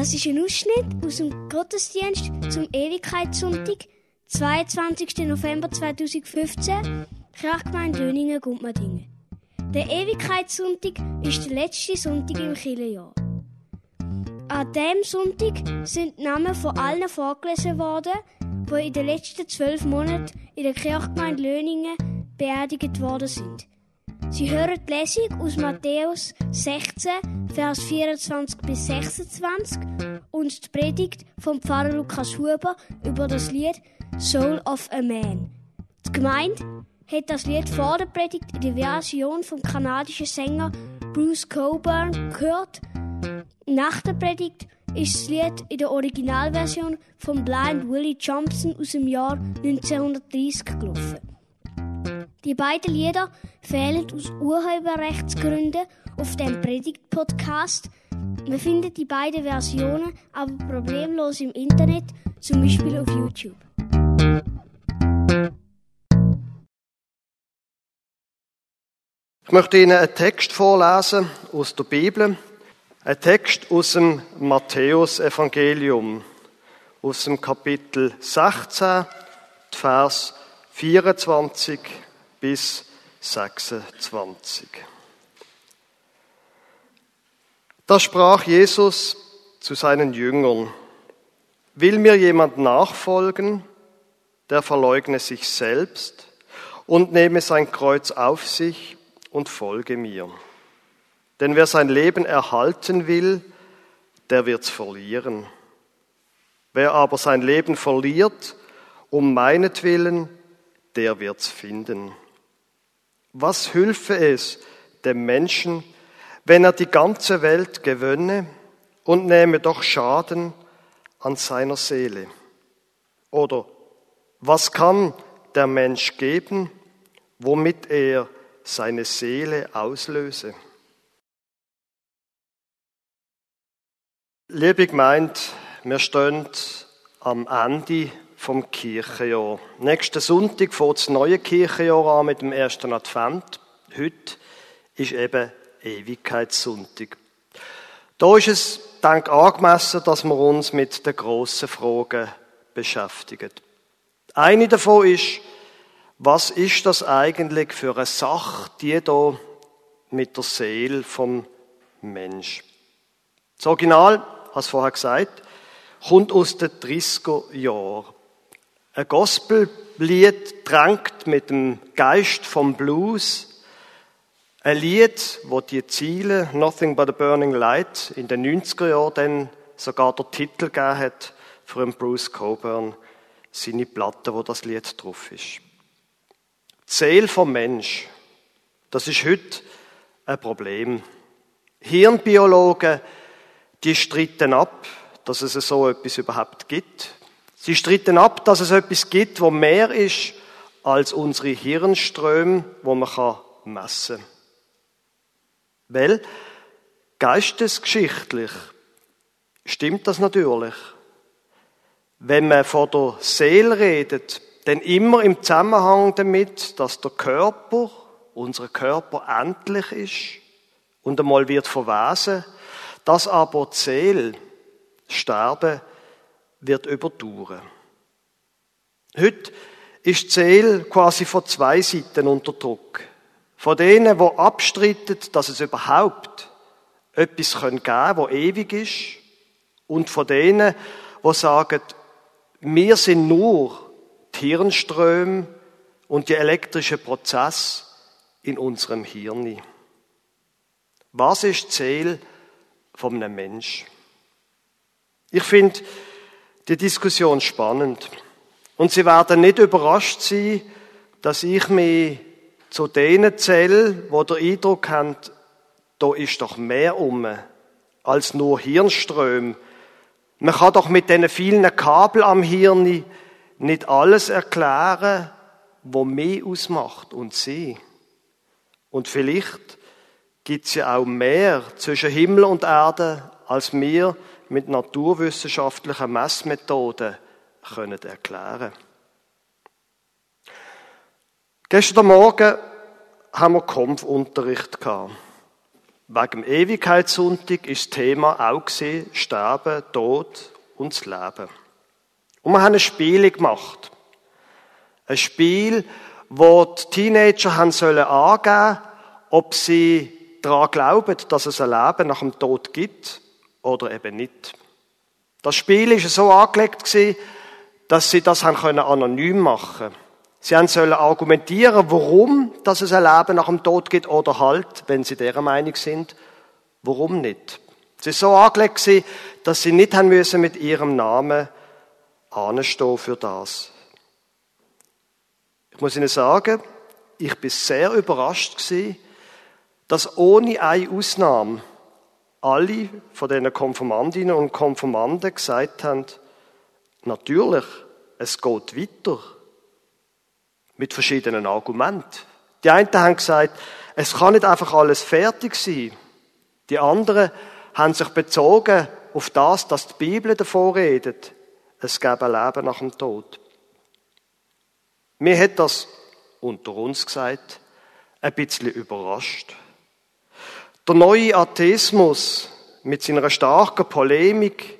Das ist ein Ausschnitt aus dem Gottesdienst zum Ewigkeitssonntag, 22. November 2015, Kirchgemeinde Löningen, Gumpmadingen. Der Ewigkeitssonntag ist der letzte Sonntag im Kirchenjahr. An diesem Sonntag sind die Namen von allen vorgelesen worden, die in den letzten zwölf Monaten in der Kirchgemeinde Löningen beerdigt worden sind. Sie hören die Lesung aus Matthäus 16, Vers 24 bis 26 und die Predigt vom Pfarrer Lukas Huber über das Lied Soul of a Man. Die Gemeinde hat das Lied vor der Predigt in der Version vom kanadischen Sänger Bruce Coburn gehört. Nach der Predigt ist das Lied in der Originalversion von Blind Willie Johnson aus dem Jahr 1930 gelaufen. Die beiden Lieder fehlen aus Urheberrechtsgründen auf dem Predigt-Podcast. Man findet die beiden Versionen aber problemlos im Internet, zum Beispiel auf YouTube. Ich möchte Ihnen einen Text vorlesen aus der Bibel. Ein Text aus dem Matthäus-Evangelium, aus dem Kapitel 16, Vers 24 bis 26. Da sprach Jesus zu seinen Jüngern, will mir jemand nachfolgen, der verleugne sich selbst und nehme sein Kreuz auf sich und folge mir. Denn wer sein Leben erhalten will, der wird's verlieren. Wer aber sein Leben verliert, um meinetwillen, der wird's finden. Was hülfe es dem Menschen, wenn er die ganze Welt gewönne und nähme doch Schaden an seiner Seele? Oder was kann der Mensch geben, womit er seine Seele auslöse? Liebe Gemeinde, wir stehen am Ende vom Kirchenjahr. Nächsten Sonntag fängt das neue Kirchenjahr an mit dem ersten Advent. Heute ist eben Ewigkeitssonntag. Da ist es, dank angemessen, dass wir uns mit den grossen Fragen beschäftigen. Eine davon ist, was ist das eigentlich für eine Sache, die da mit der Seele vom Mensch? Das Original, hast vorher gesagt, kommt aus den 30er Jahren. Ein Gospellied drängt mit dem Geist vom Blues. Ein Lied, wo die Ziele Nothing but a Burning Light in den 90er Jahren dann sogar der Titel gegeben hat für Bruce Coburn, seine Platte, wo das Lied drauf ist. Die Seele vom Mensch, das ist heute ein Problem. Hirnbiologen, die streiten ab, dass es so etwas überhaupt gibt. Sie streiten ab, dass es etwas gibt, wo mehr ist als unsere Hirnströme, wo man messen kann. Weil, geistesgeschichtlich stimmt das natürlich. Wenn man von der Seele redet, dann immer im Zusammenhang damit, dass der Körper, unser Körper endlich ist und einmal wird verwesen, dass aber die Seele sterben wird überdauern. Heute ist die Seele quasi von zwei Seiten unter Druck. Von denen, die abstritten, dass es überhaupt etwas geben kann, das ewig ist. Und von denen, die sagen, wir sind nur die Hirnströme und die elektrischen Prozesse in unserem Hirn. Was ist die Seele von einem Menschen? Ich finde, die Diskussion spannend. Und Sie werden nicht überrascht sein, dass ich mich zu denen zähle, wo der Eindruck haben, da ist doch mehr um als nur Hirnström. Man kann doch mit diesen vielen Kabel am Hirn nicht alles erklären, was mehr ausmacht und sie. Und vielleicht gibt es ja auch mehr zwischen Himmel und Erde, als wir mit naturwissenschaftlichen Messmethoden können erklären Gestern Morgen haben wir Kampfunterricht gehabt. Wegen dem Ewigkeitssonntag ist das Thema auch gesehen, Sterben, Tod und das Leben. Und wir haben ein Spiel gemacht. Ein Spiel, wo die Teenager haben sollen angeben, ob sie daran glauben, dass es ein Leben nach dem Tod gibt oder eben nicht. Das Spiel ist so angelegt dass sie das anonym machen. Sie haben sollen argumentieren, warum, es ein Leben nach dem Tod gibt oder halt, wenn sie der Meinung sind, warum nicht. Es ist so angelegt dass sie nicht haben müssen mit ihrem Namen anstehen für das. Ich muss Ihnen sagen, ich bin sehr überrascht dass ohne eine Ausnahme alle von diesen Konformandinnen und Konformanden gesagt haben, natürlich, es geht weiter. Mit verschiedenen Argumenten. Die einen haben gesagt, es kann nicht einfach alles fertig sein. Die anderen haben sich bezogen auf das, dass die Bibel davor redet, es gäbe ein Leben nach dem Tod. Mir hat das unter uns gesagt, ein bisschen überrascht. Der neue Atheismus mit seiner starken Polemik,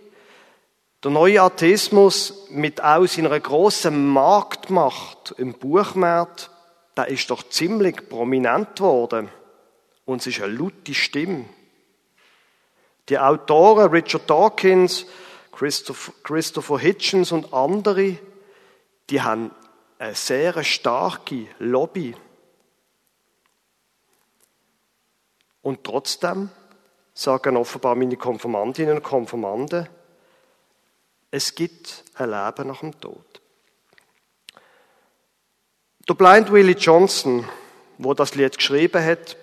der neue Atheismus mit auch seiner grossen Marktmacht im Buchmarkt, der ist doch ziemlich prominent geworden. Und es ist eine laute Stimme. Die Autoren Richard Dawkins, Christopher Hitchens und andere, die haben eine sehr starke Lobby. Und trotzdem sagen offenbar meine Konformantinnen und Konformanden, es gibt ein Leben nach dem Tod. Der Blind Willie Johnson, wo das Lied geschrieben hat,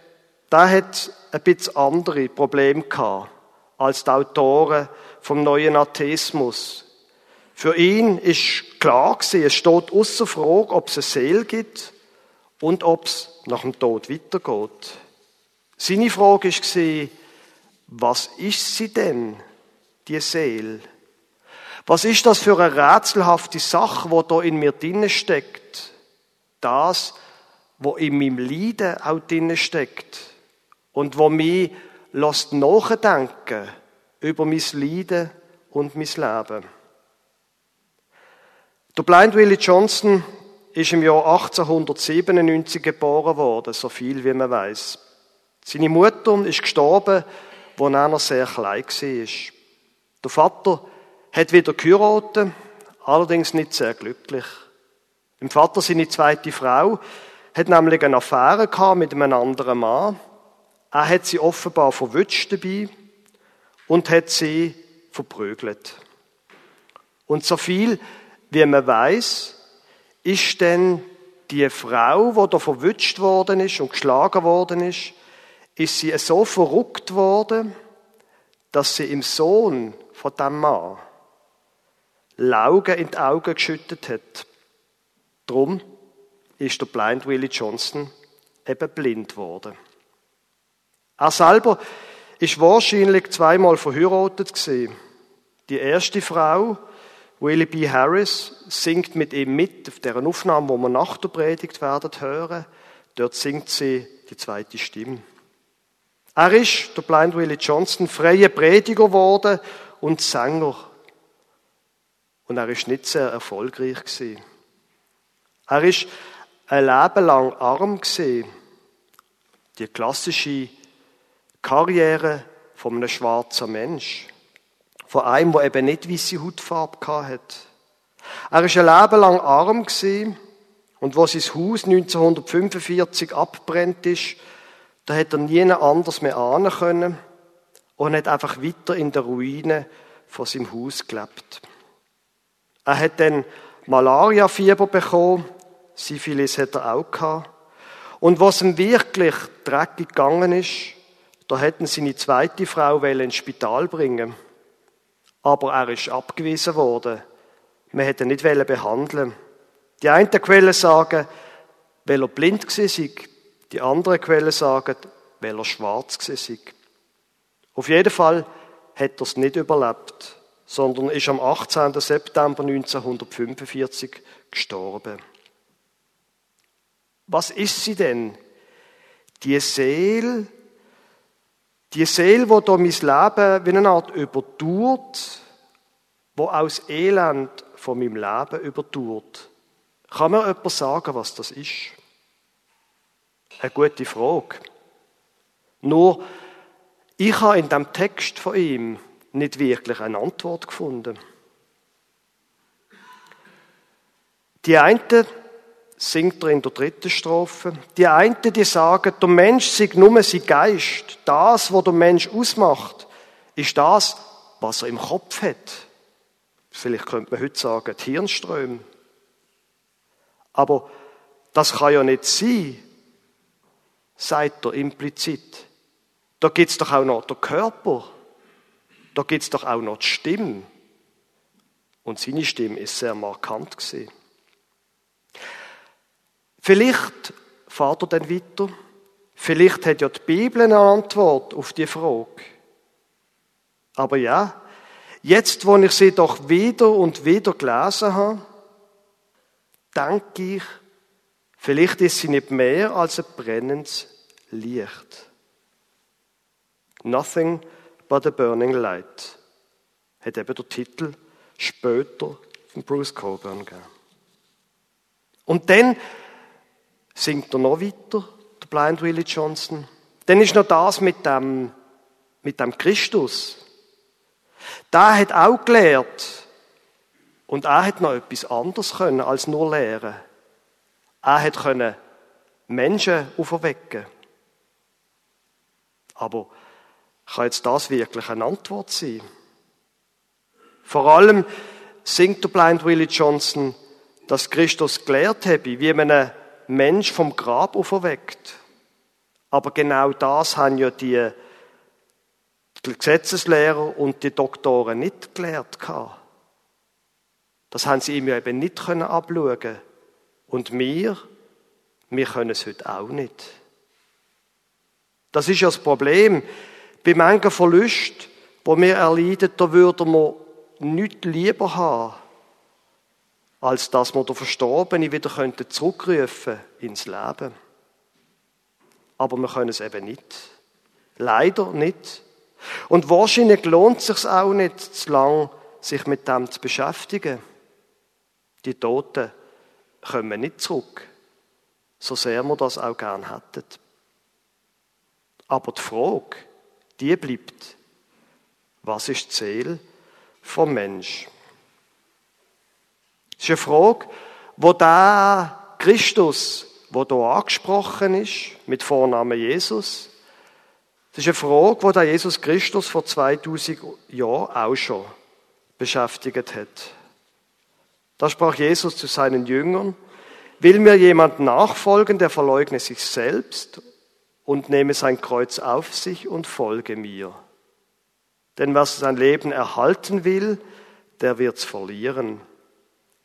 der hat ein bisschen andere Probleme gehabt als die Autoren vom neuen Atheismus. Für ihn ist klar gewesen, es steht außer Frage, ob es eine Seele gibt und ob es nach dem Tod weitergeht. Seine Frage war, was ist sie denn, die Seele? Was ist das für eine rätselhafte Sache, wo da in mir drinnen steckt? Das, wo in meinem Leiden auch drinnen steckt und wo mich lässt nachdenken über mein Leiden und mein Leben. Der Blind Willie Johnson ist im Jahr 1897 geboren worden, so viel wie man weiß. Seine Mutter ist gestorben, als er sehr klein war. Der Vater hat wieder geheiratet, allerdings nicht sehr glücklich. Im Vater seine zweite Frau hat nämlich eine Affäre mit einem anderen Mann. Er hat sie offenbar verwünscht dabei und hat sie verprügelt. Und so viel, wie man weiß, ist denn die Frau, die da verwünscht worden ist und geschlagen worden ist, ist sie so verrückt worden, dass sie im Sohn von dem Mann Laugen in die Augen geschüttet hat. Drum ist der Blind Willie Johnson eben blind geworden. Er selber ist wahrscheinlich zweimal verheiratet gewesen. Die erste Frau, Willie B. Harris, singt mit ihm mit auf deren Aufnahme, wo wir nach der Predigt werden hören. Dort singt sie die zweite Stimme. Er ist, der Blind Willie Johnson, freier Prediger geworden und Sänger. Und er ist nicht sehr erfolgreich gewesen. Er ist ein Leben lang arm gewesen. Die klassische Karriere von einem schwarzen Mensch. Von einem, der eben nicht weiße Hautfarbe hat. Er ist ein Leben lang arm gewesen. Und wo sein Haus 1945 abbrennt ist, da hat er nie anders mehr ahnen können und hat einfach weiter in der Ruine von seinem Haus gelebt. Er hat dann Malaria-Fieber bekommen, Syphilis hat er auch gehabt. Und was ihm wirklich dreckig gegangen ist, da hätten seine zweite Frau ins Spital bringen. Aber er ist abgewiesen worden. Man hätte ihn nicht behandeln. Die einen Quellen sagen, weil er blind war, die anderen Quellen sagen, weil er schwarz war. Auf jeden Fall hat er es nicht überlebt, sondern ist am 18. September 1945 gestorben. Was ist sie denn? Die Seele, Die Seele, wo da mein Leben wie eine Art übertut, wo aus Elend von meinem Leben übertut. Kann mir jemand sagen, was das ist? Eine gute Frage. Nur, ich habe in dem Text von ihm nicht wirklich eine Antwort gefunden. Die einen singt er in der dritten Strophe. Die einen, die sagen, der Mensch sei nur sein Geist. Das, was der Mensch ausmacht, ist das, was er im Kopf hat. Vielleicht könnte man heute sagen, die Hirnströme. Aber das kann ja nicht sein, sagt er implizit. Da gibt's doch auch noch den Körper. Da gibt's doch auch noch die Stimme. Und seine Stimme ist sehr markant gewesen. Vielleicht fahrt er dann weiter. Vielleicht hat ja die Bibel eine Antwort auf die Frage. Aber ja, jetzt, wo ich sie doch wieder und wieder gelesen habe, denke ich, vielleicht ist sie nicht mehr als ein brennendes Licht. Nothing but a burning light. Hat eben der Titel später von Bruce Coburn gegeben. Und dann singt er noch weiter, der Blind Willie Johnson. Dann ist noch das mit dem, mit dem Christus. Der hat auch gelehrt. Und er hat noch etwas anderes können als nur lehren. Er hat können Menschen auferwecken. Aber kann jetzt das wirklich eine Antwort sein? Vor allem singt der Blind Willie Johnson, dass Christus gelehrt habe, wie man einen Mensch vom Grab auferweckt. Aber genau das haben ja die Gesetzeslehrer und die Doktoren nicht gelehrt Das haben sie ihm ja eben nicht können abschauen. Und wir, wir können es heute auch nicht. Das ist ja das Problem. Bei manchen Verlusten, wo wir erleiden, da würden wir nichts lieber haben, als dass wir den Verstorbenen wieder zurückrufen ins Leben. Aber wir können es eben nicht. Leider nicht. Und wahrscheinlich lohnt es sich auch nicht zu lang, sich mit dem zu beschäftigen. Die Toten kommen nicht zurück, so sehr wir das auch gern hätten. Aber die Frage, die bleibt, was ist die Seele vom Mensch? Das ist eine Frage, wo der Christus, wo hier angesprochen ist, mit Vornamen Jesus, das ist eine Frage, wo der Jesus Christus vor 2000 Jahren auch schon beschäftigt hat. Da sprach Jesus zu seinen Jüngern, will mir jemand nachfolgen, der verleugne sich selbst und nehme sein Kreuz auf sich und folge mir. Denn wer sein Leben erhalten will, der wird's verlieren.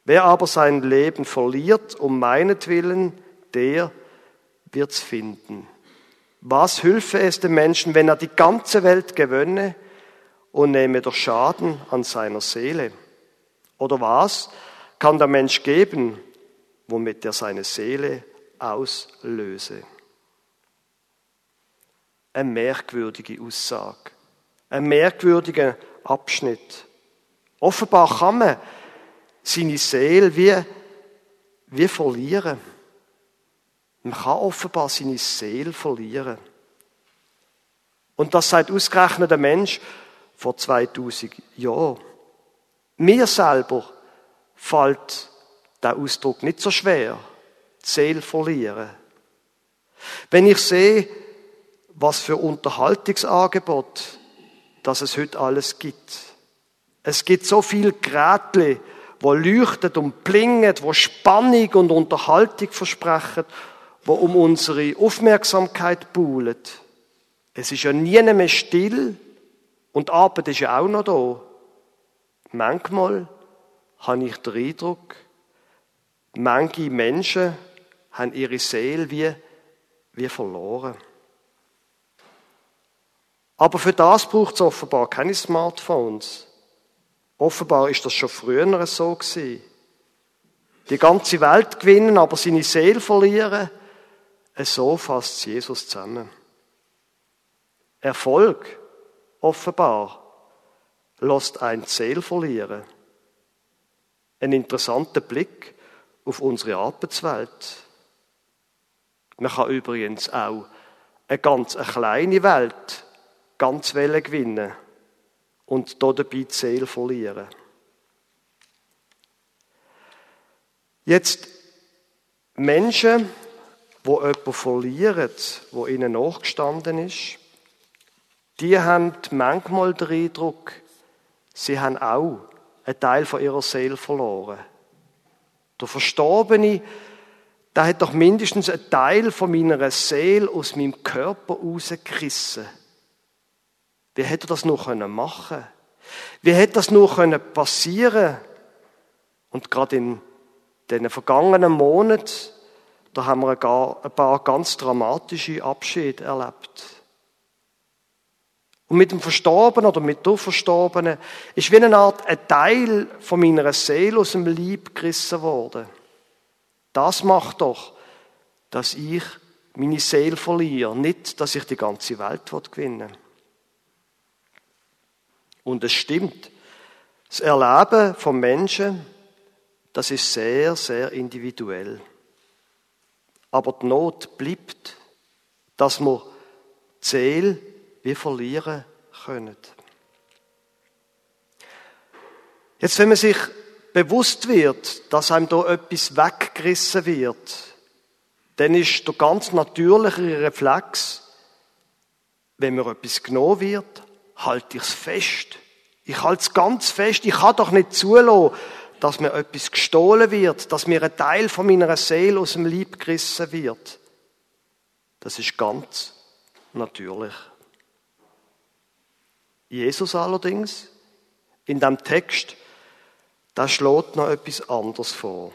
Wer aber sein Leben verliert um meinetwillen, der wird's finden. Was hülfe es dem Menschen, wenn er die ganze Welt gewönne und nehme doch Schaden an seiner Seele? Oder was kann der Mensch geben, womit er seine Seele auslöse? Eine merkwürdige Aussage, ein merkwürdiger Abschnitt. Offenbar kann man seine Seele wie, wie verlieren. Man kann offenbar seine Seele verlieren. Und das sagt ausgerechnet der Mensch vor 2000 Jahren. Mir selber fällt der Ausdruck nicht so schwer. Die Seele verlieren. Wenn ich sehe, was für Unterhaltungsangebot, dass es heute alles gibt. Es gibt so viel Geräte, wo leuchtet und blinget, wo Spannung und Unterhaltung versprechen, wo um unsere Aufmerksamkeit buhlen. Es ist ja nie mehr still und Arbeit ist ja auch noch da. Manchmal habe ich den Eindruck, manche Menschen haben ihre Seele wie, wie verloren. Aber für das braucht es offenbar keine Smartphones. Offenbar ist das schon früher so gewesen. Die ganze Welt gewinnen, aber seine Seele verlieren, so fasst Jesus zusammen. Erfolg, offenbar, lässt ein Ziel verlieren. Ein interessanter Blick auf unsere Arbeitswelt. Man kann übrigens auch eine ganz eine kleine Welt ganz Welle gewinnen und dabei die Seele verlieren. Jetzt Menschen, wo jemanden verlieren, wo ihnen nachgestanden ist, die haben manchmal den Eindruck, sie haben auch einen Teil von ihrer Seele verloren. Der Verstorbene, der hat doch mindestens einen Teil von meiner Seele aus meinem Körper rausgerissen. Wie hätte er das nur machen können? Wie hätte das passieren können? Und gerade in den vergangenen Monaten, da haben wir ein paar ganz dramatische Abschiede erlebt. Und mit dem Verstorbenen oder mit der Verstorbenen ist wie eine Art ein Teil von meiner Seele aus dem Leib gerissen worden. Das macht doch, dass ich meine Seele verliere, nicht, dass ich die ganze Welt gewinnen will. Und es stimmt. Das Erleben von Menschen, das ist sehr, sehr individuell. Aber die Not bleibt, dass wir die Seele wie verlieren können. Jetzt, wenn man sich bewusst wird, dass einem da etwas weggerissen wird, dann ist der ganz natürliche Reflex, wenn mir etwas genommen wird, halte ich es fest. Ich halte es ganz fest. Ich kann doch nicht zulassen, dass mir etwas gestohlen wird, dass mir ein Teil von meiner Seele aus dem Leib gerissen wird. Das ist ganz natürlich. Jesus allerdings, in dem Text, da schlägt noch etwas anderes vor.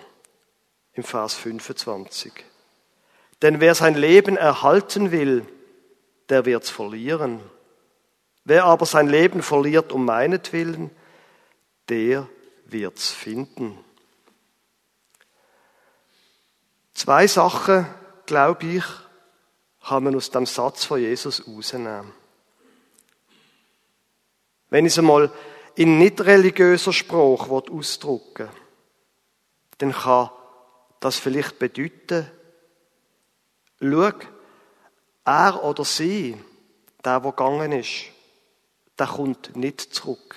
Im Vers 25. Denn wer sein Leben erhalten will, der wird's verlieren. Wer aber sein Leben verliert um meinetwillen, der wird's finden. Zwei Sachen, glaube ich, kann man aus dem Satz von Jesus rausnehmen. Wenn ich es einmal in nicht religiöser Sprache ausdrücken dann kann das vielleicht bedeuten, schau, er oder sie, der, der gegangen ist, der kommt nicht zurück.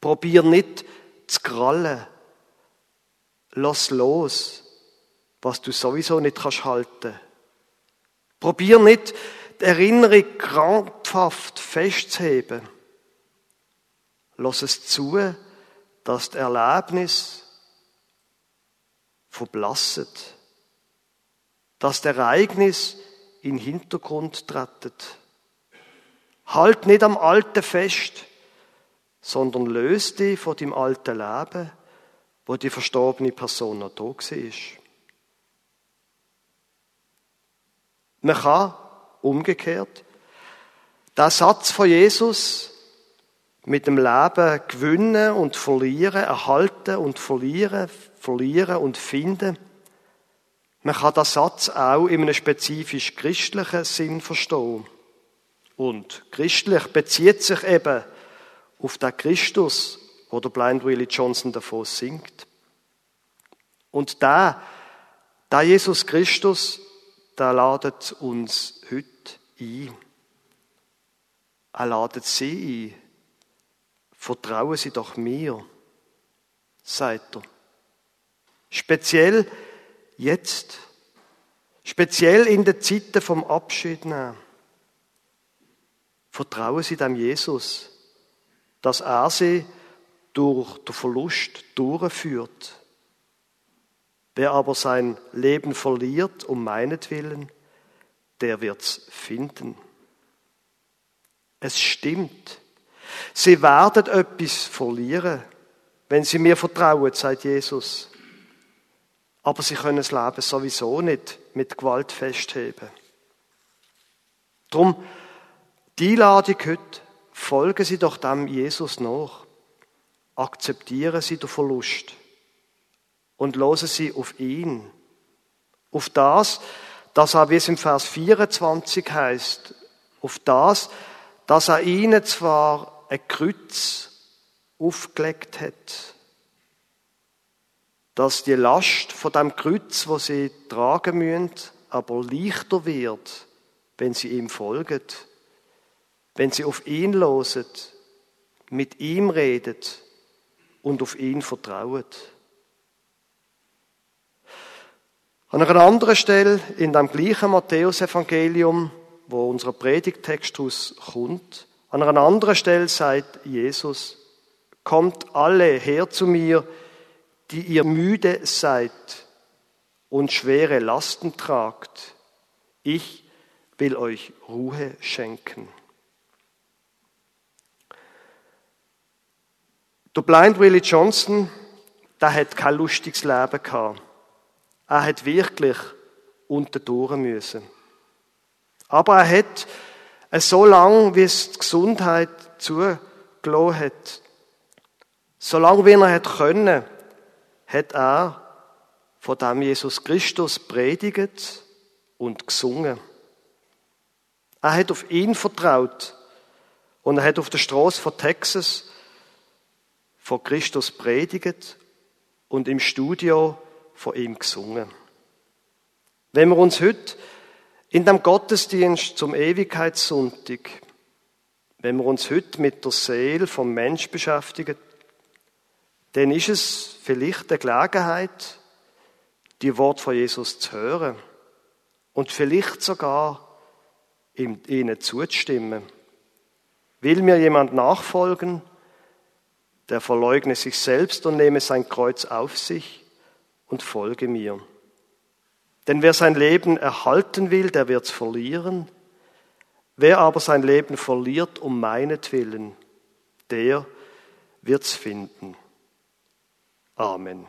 Probier nicht zu krallen. Lass los, was du sowieso nicht kannst halten. Probier nicht, Erinnerung krampfhaft festzuheben. Lass es zu, dass das Erlebnis verblasset, dass das Ereignis in den Hintergrund trettet. Halt nicht am Alten fest, sondern löst dich von dem alten Leben, wo die verstorbene Person noch da war. Man kann umgekehrt der Satz von Jesus mit dem Leben gewinnen und verlieren, erhalten und verlieren, verlieren und finden. Man kann den Satz auch in einem spezifisch christlichen Sinn verstehen. Und christlich bezieht sich eben auf den Christus, wo der Blind Willie Johnson davon singt. Und da, da Jesus Christus, der ladet uns heute ein. Er ladet sie ein. Vertrauen Sie doch mir, sagt er. Speziell jetzt. Speziell in den Zeiten vom Abschied nehmen. Vertrauen Sie dem Jesus, dass er sie durch den Verlust durchführt. Wer aber sein Leben verliert um meinetwillen, der wird's finden. Es stimmt. Sie werden etwas verlieren, wenn sie mir vertrauen, sagt Jesus. Aber sie können das Leben sowieso nicht mit Gewalt festheben. Drum die Einladung heute, folgen Sie doch dem Jesus nach. Akzeptieren Sie den Verlust und losen Sie auf ihn. Auf das, dass er, wie es im Vers 24 heißt, Auf das, dass er ihnen zwar ein Kreuz aufgelegt hat, dass die Last von dem Kreuz, wo sie tragen müssen, aber leichter wird, wenn sie ihm folgen, wenn sie auf ihn losen, mit ihm redet und auf ihn vertraut. An einer anderen Stelle in dem gleichen Matthäusevangelium, wo unser Predigtext kommt, an einer anderen Stelle sagt Jesus, kommt alle her zu mir, die ihr müde seid und schwere Lasten tragt. Ich will euch Ruhe schenken. Der Blind Willie Johnson, der hat kein lustiges Leben gehabt. Er hat wirklich unter durch müssen. Aber er hat so lange, wie es die Gesundheit zugelassen hat, so lange wie er können, hat er von dem Jesus Christus predigt und gesungen. Er hat auf ihn vertraut und er hat auf der Straße von Texas von Christus predigt und im Studio von ihm gesungen. Wenn wir uns heute in dem Gottesdienst zum Ewigkeitssonntag, wenn wir uns heute mit der Seele vom Mensch beschäftigen, dann ist es vielleicht eine Gelegenheit, die Wort von Jesus zu hören und vielleicht sogar ihnen zuzustimmen. Will mir jemand nachfolgen, der verleugne sich selbst und nehme sein Kreuz auf sich und folge mir. Denn wer sein Leben erhalten will, der wird's verlieren. Wer aber sein Leben verliert um meinetwillen, der wird's finden. Amen.